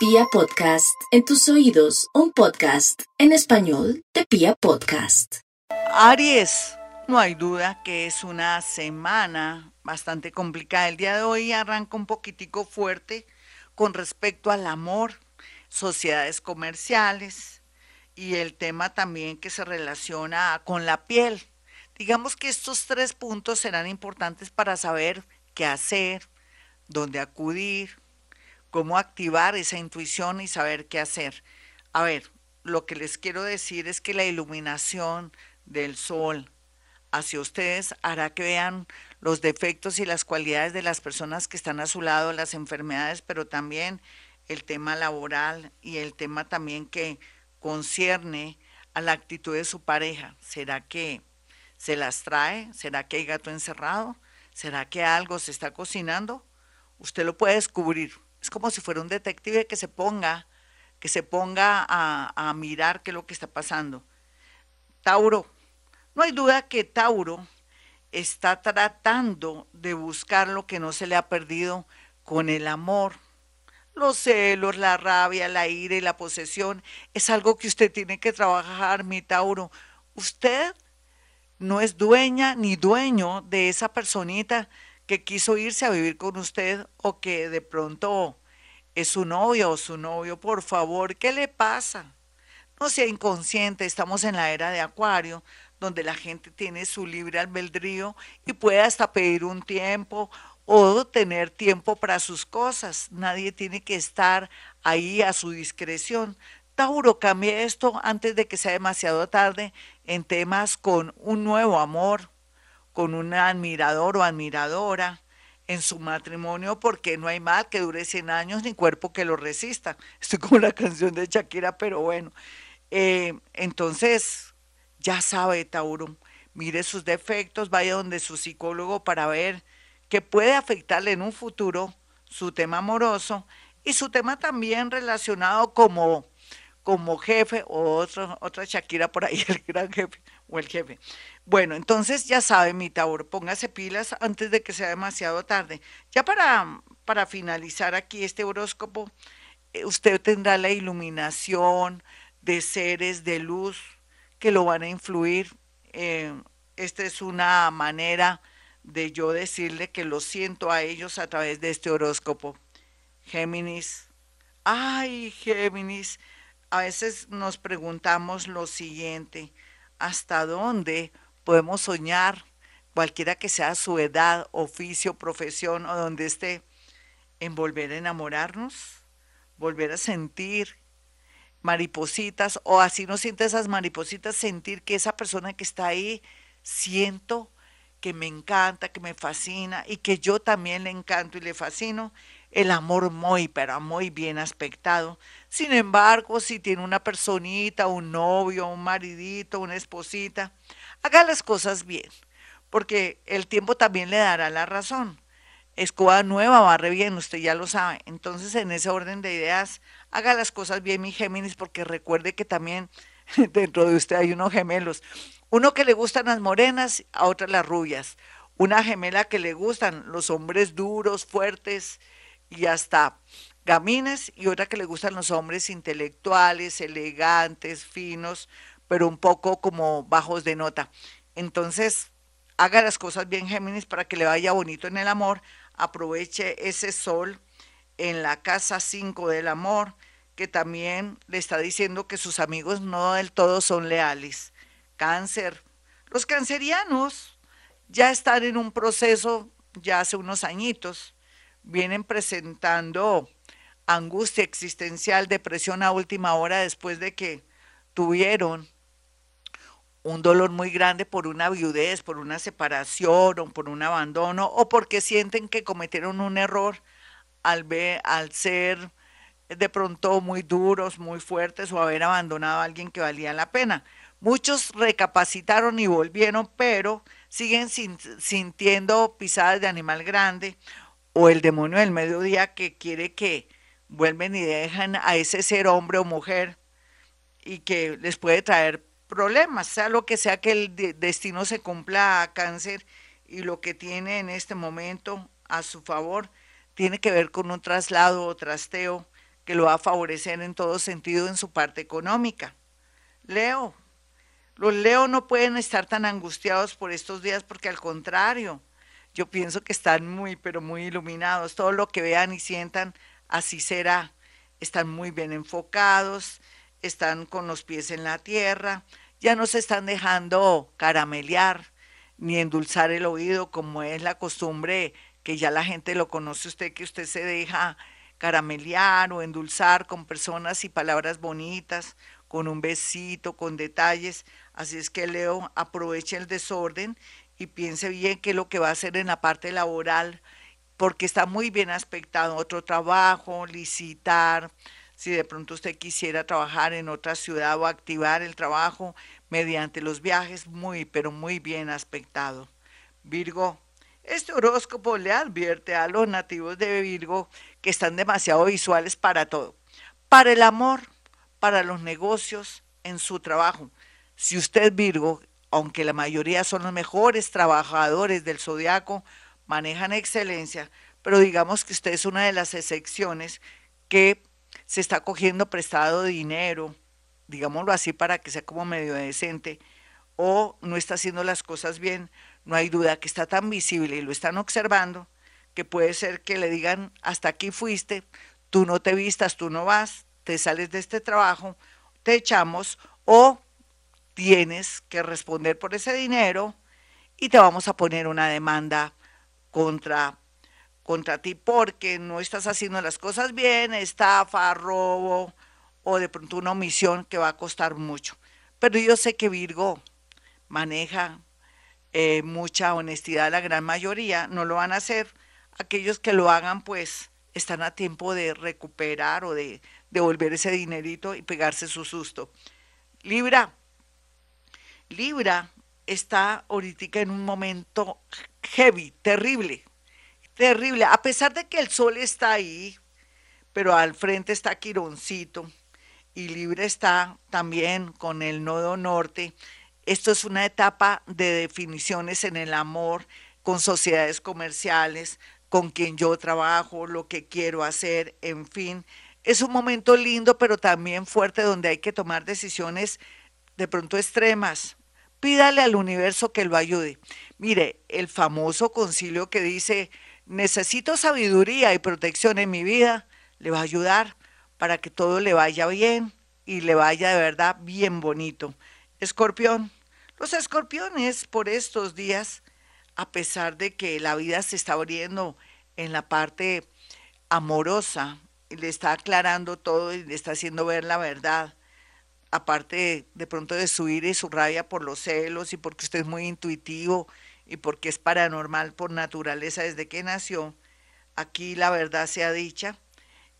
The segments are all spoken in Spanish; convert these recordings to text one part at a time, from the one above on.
Pia Podcast, en tus oídos, un podcast en español de Pia Podcast. Aries, no hay duda que es una semana bastante complicada. El día de hoy arranca un poquitico fuerte con respecto al amor, sociedades comerciales y el tema también que se relaciona con la piel. Digamos que estos tres puntos serán importantes para saber qué hacer, dónde acudir, cómo activar esa intuición y saber qué hacer. A ver, lo que les quiero decir es que la iluminación del sol hacia ustedes hará que vean los defectos y las cualidades de las personas que están a su lado, las enfermedades, pero también el tema laboral y el tema también que concierne a la actitud de su pareja. ¿Será que se las trae? ¿Será que hay gato encerrado? ¿Será que algo se está cocinando? Usted lo puede descubrir. Es como si fuera un detective que se ponga, que se ponga a, a mirar qué es lo que está pasando. Tauro, no hay duda que Tauro está tratando de buscar lo que no se le ha perdido con el amor. Los celos, la rabia, la ira y la posesión es algo que usted tiene que trabajar, mi Tauro. Usted no es dueña ni dueño de esa personita que quiso irse a vivir con usted o que de pronto es su novio o su novio. Por favor, ¿qué le pasa? No sea inconsciente, estamos en la era de Acuario, donde la gente tiene su libre albedrío y puede hasta pedir un tiempo o tener tiempo para sus cosas. Nadie tiene que estar ahí a su discreción. Tauro, cambie esto antes de que sea demasiado tarde en temas con un nuevo amor, con un admirador o admiradora en su matrimonio porque no hay mal que dure 100 años ni cuerpo que lo resista. Estoy como la canción de Shakira, pero bueno. Eh, entonces, ya sabe, Tauro, mire sus defectos, vaya donde su psicólogo para ver qué puede afectarle en un futuro su tema amoroso y su tema también relacionado como, como jefe o otro, otra Shakira por ahí, el gran jefe o el jefe. Bueno, entonces ya sabe, mi Tauro, póngase pilas antes de que sea demasiado tarde. Ya para, para finalizar aquí este horóscopo, eh, usted tendrá la iluminación de seres de luz que lo van a influir. Eh, esta es una manera de yo decirle que lo siento a ellos a través de este horóscopo. Géminis. Ay, Géminis. A veces nos preguntamos lo siguiente, ¿hasta dónde podemos soñar, cualquiera que sea su edad, oficio, profesión o donde esté, en volver a enamorarnos, volver a sentir maripositas o así no siente esas maripositas, sentir que esa persona que está ahí, siento que me encanta, que me fascina y que yo también le encanto y le fascino, el amor muy, pero muy bien aspectado. Sin embargo, si tiene una personita, un novio, un maridito, una esposita, haga las cosas bien, porque el tiempo también le dará la razón. Escoba nueva barre bien, usted ya lo sabe. Entonces, en ese orden de ideas, haga las cosas bien, mi Géminis, porque recuerde que también dentro de usted hay unos gemelos. Uno que le gustan las morenas, a otra las rubias. Una gemela que le gustan los hombres duros, fuertes y hasta gamines, y otra que le gustan los hombres intelectuales, elegantes, finos, pero un poco como bajos de nota. Entonces, haga las cosas bien, Géminis, para que le vaya bonito en el amor. Aproveche ese sol en la casa 5 del amor, que también le está diciendo que sus amigos no del todo son leales. Cáncer. Los cancerianos ya están en un proceso, ya hace unos añitos, vienen presentando angustia existencial, depresión a última hora después de que tuvieron un dolor muy grande por una viudez, por una separación o por un abandono o porque sienten que cometieron un error al, al ser de pronto muy duros, muy fuertes o haber abandonado a alguien que valía la pena. Muchos recapacitaron y volvieron, pero siguen sintiendo pisadas de animal grande o el demonio del mediodía que quiere que vuelven y dejan a ese ser hombre o mujer y que les puede traer problemas, sea lo que sea que el destino se cumpla a cáncer y lo que tiene en este momento a su favor tiene que ver con un traslado o trasteo que lo va a favorecer en todo sentido en su parte económica. Leo, los Leo no pueden estar tan angustiados por estos días porque al contrario, yo pienso que están muy, pero muy iluminados. Todo lo que vean y sientan, así será. Están muy bien enfocados, están con los pies en la tierra, ya no se están dejando caramelear ni endulzar el oído como es la costumbre que ya la gente lo conoce usted, que usted se deja caramelear o endulzar con personas y palabras bonitas, con un besito, con detalles. Así es que Leo aproveche el desorden y piense bien qué es lo que va a hacer en la parte laboral, porque está muy bien aspectado otro trabajo, licitar, si de pronto usted quisiera trabajar en otra ciudad o activar el trabajo mediante los viajes, muy, pero muy bien aspectado. Virgo, este horóscopo le advierte a los nativos de Virgo que están demasiado visuales para todo, para el amor, para los negocios, en su trabajo. Si usted Virgo, aunque la mayoría son los mejores trabajadores del zodiaco, manejan excelencia, pero digamos que usted es una de las excepciones que se está cogiendo prestado dinero, digámoslo así para que sea como medio decente, o no está haciendo las cosas bien, no hay duda que está tan visible y lo están observando que puede ser que le digan, hasta aquí fuiste, tú no te vistas, tú no vas, te sales de este trabajo, te echamos o tienes que responder por ese dinero y te vamos a poner una demanda contra, contra ti porque no estás haciendo las cosas bien, estafa, robo o de pronto una omisión que va a costar mucho. Pero yo sé que Virgo maneja eh, mucha honestidad, la gran mayoría no lo van a hacer. Aquellos que lo hagan, pues están a tiempo de recuperar o de devolver ese dinerito y pegarse su susto. Libra, Libra está ahorita en un momento heavy, terrible, terrible. A pesar de que el sol está ahí, pero al frente está Quironcito y Libra está también con el nodo norte esto es una etapa de definiciones en el amor con sociedades comerciales, con quien yo trabajo, lo que quiero hacer, en fin. Es un momento lindo, pero también fuerte donde hay que tomar decisiones de pronto extremas. Pídale al universo que lo ayude. Mire, el famoso concilio que dice, necesito sabiduría y protección en mi vida, le va a ayudar para que todo le vaya bien y le vaya de verdad bien bonito. Escorpión, los escorpiones por estos días, a pesar de que la vida se está abriendo en la parte amorosa, le está aclarando todo y le está haciendo ver la verdad, aparte de, pronto de su ira y su rabia por los celos y porque usted es muy intuitivo y porque es paranormal por naturaleza desde que nació, aquí la verdad sea dicha,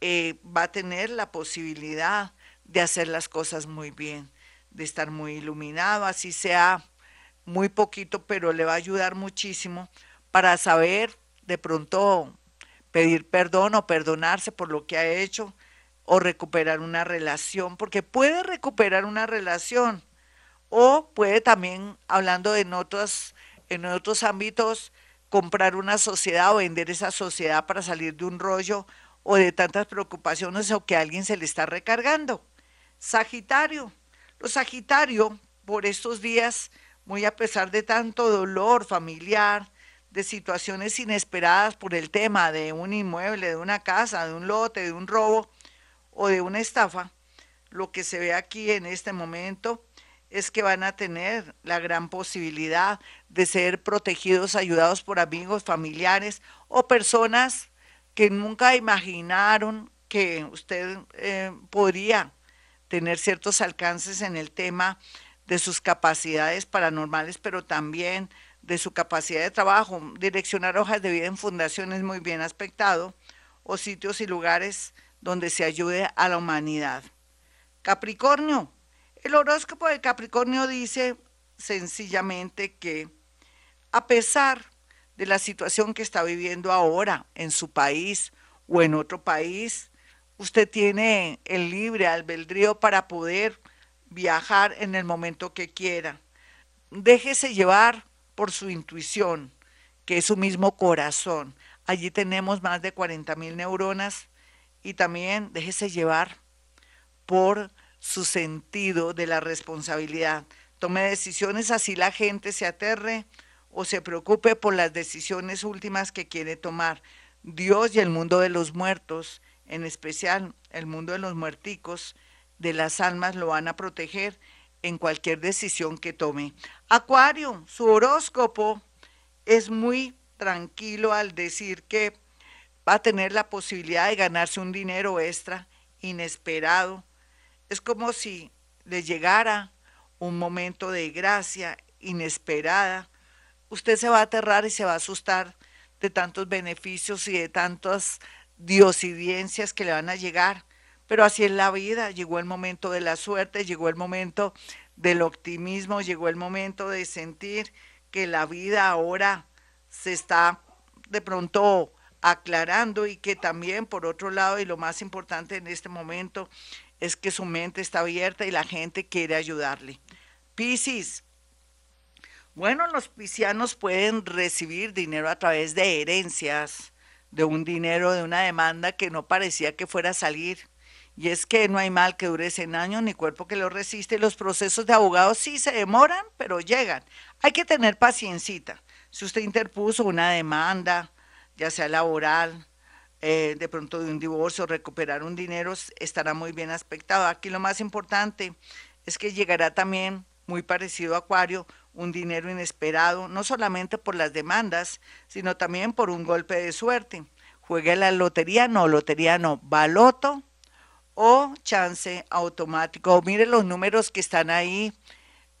eh, va a tener la posibilidad de hacer las cosas muy bien de estar muy iluminado, así sea muy poquito, pero le va a ayudar muchísimo para saber de pronto pedir perdón o perdonarse por lo que ha hecho o recuperar una relación, porque puede recuperar una relación o puede también, hablando en otros, en otros ámbitos, comprar una sociedad o vender esa sociedad para salir de un rollo o de tantas preocupaciones o que alguien se le está recargando. Sagitario, los Sagitario, por estos días, muy a pesar de tanto dolor familiar, de situaciones inesperadas por el tema de un inmueble, de una casa, de un lote, de un robo o de una estafa, lo que se ve aquí en este momento es que van a tener la gran posibilidad de ser protegidos, ayudados por amigos, familiares o personas que nunca imaginaron que usted eh, podría tener ciertos alcances en el tema de sus capacidades paranormales, pero también de su capacidad de trabajo, direccionar hojas de vida en fundaciones muy bien aspectado o sitios y lugares donde se ayude a la humanidad. Capricornio. El horóscopo de Capricornio dice sencillamente que a pesar de la situación que está viviendo ahora en su país o en otro país, usted tiene el libre albedrío para poder viajar en el momento que quiera. Déjese llevar por su intuición, que es su mismo corazón. Allí tenemos más de 40 mil neuronas y también déjese llevar por su sentido de la responsabilidad. Tome decisiones así la gente se aterre o se preocupe por las decisiones últimas que quiere tomar. Dios y el mundo de los muertos, en especial el mundo de los muerticos, de las almas lo van a proteger en cualquier decisión que tome. Acuario, su horóscopo es muy tranquilo al decir que va a tener la posibilidad de ganarse un dinero extra inesperado. Es como si le llegara un momento de gracia inesperada. Usted se va a aterrar y se va a asustar de tantos beneficios y de tantas diosidencias que le van a llegar. Pero así es la vida, llegó el momento de la suerte, llegó el momento del optimismo, llegó el momento de sentir que la vida ahora se está de pronto aclarando y que también por otro lado y lo más importante en este momento es que su mente está abierta y la gente quiere ayudarle. Piscis. Bueno, los piscianos pueden recibir dinero a través de herencias, de un dinero, de una demanda que no parecía que fuera a salir. Y es que no hay mal que dure 100 años ni cuerpo que lo resiste. Los procesos de abogados sí se demoran, pero llegan. Hay que tener paciencita. Si usted interpuso una demanda, ya sea laboral, eh, de pronto de un divorcio, recuperar un dinero, estará muy bien aspectado. Aquí lo más importante es que llegará también, muy parecido a Acuario, un dinero inesperado, no solamente por las demandas, sino también por un golpe de suerte. Juegue la lotería, no, lotería no, baloto o chance automático. mire los números que están ahí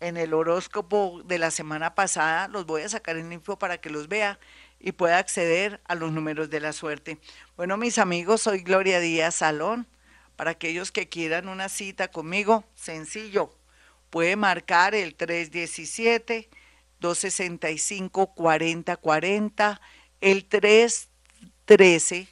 en el horóscopo de la semana pasada, los voy a sacar en info para que los vea y pueda acceder a los números de la suerte. Bueno, mis amigos, soy Gloria Díaz Salón. Para aquellos que quieran una cita conmigo, sencillo, puede marcar el 317 265 4040, el 313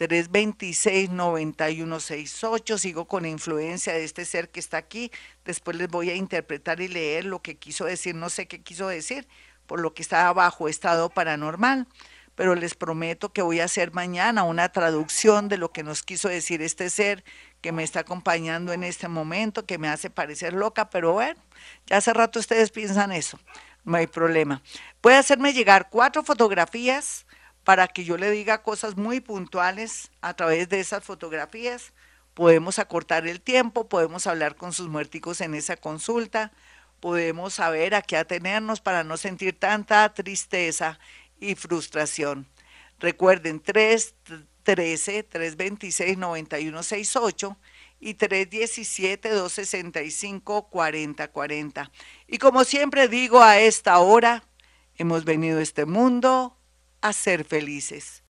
326-9168. Sigo con influencia de este ser que está aquí. Después les voy a interpretar y leer lo que quiso decir. No sé qué quiso decir, por lo que está bajo estado paranormal. Pero les prometo que voy a hacer mañana una traducción de lo que nos quiso decir este ser que me está acompañando en este momento, que me hace parecer loca, pero bueno, ya hace rato ustedes piensan eso, no hay problema. Puede hacerme llegar cuatro fotografías para que yo le diga cosas muy puntuales a través de esas fotografías. Podemos acortar el tiempo, podemos hablar con sus muerticos en esa consulta, podemos saber a qué atenernos para no sentir tanta tristeza y frustración. Recuerden, 313-326-9168 y 317-265-4040. Y como siempre digo a esta hora, hemos venido a este mundo a ser felices.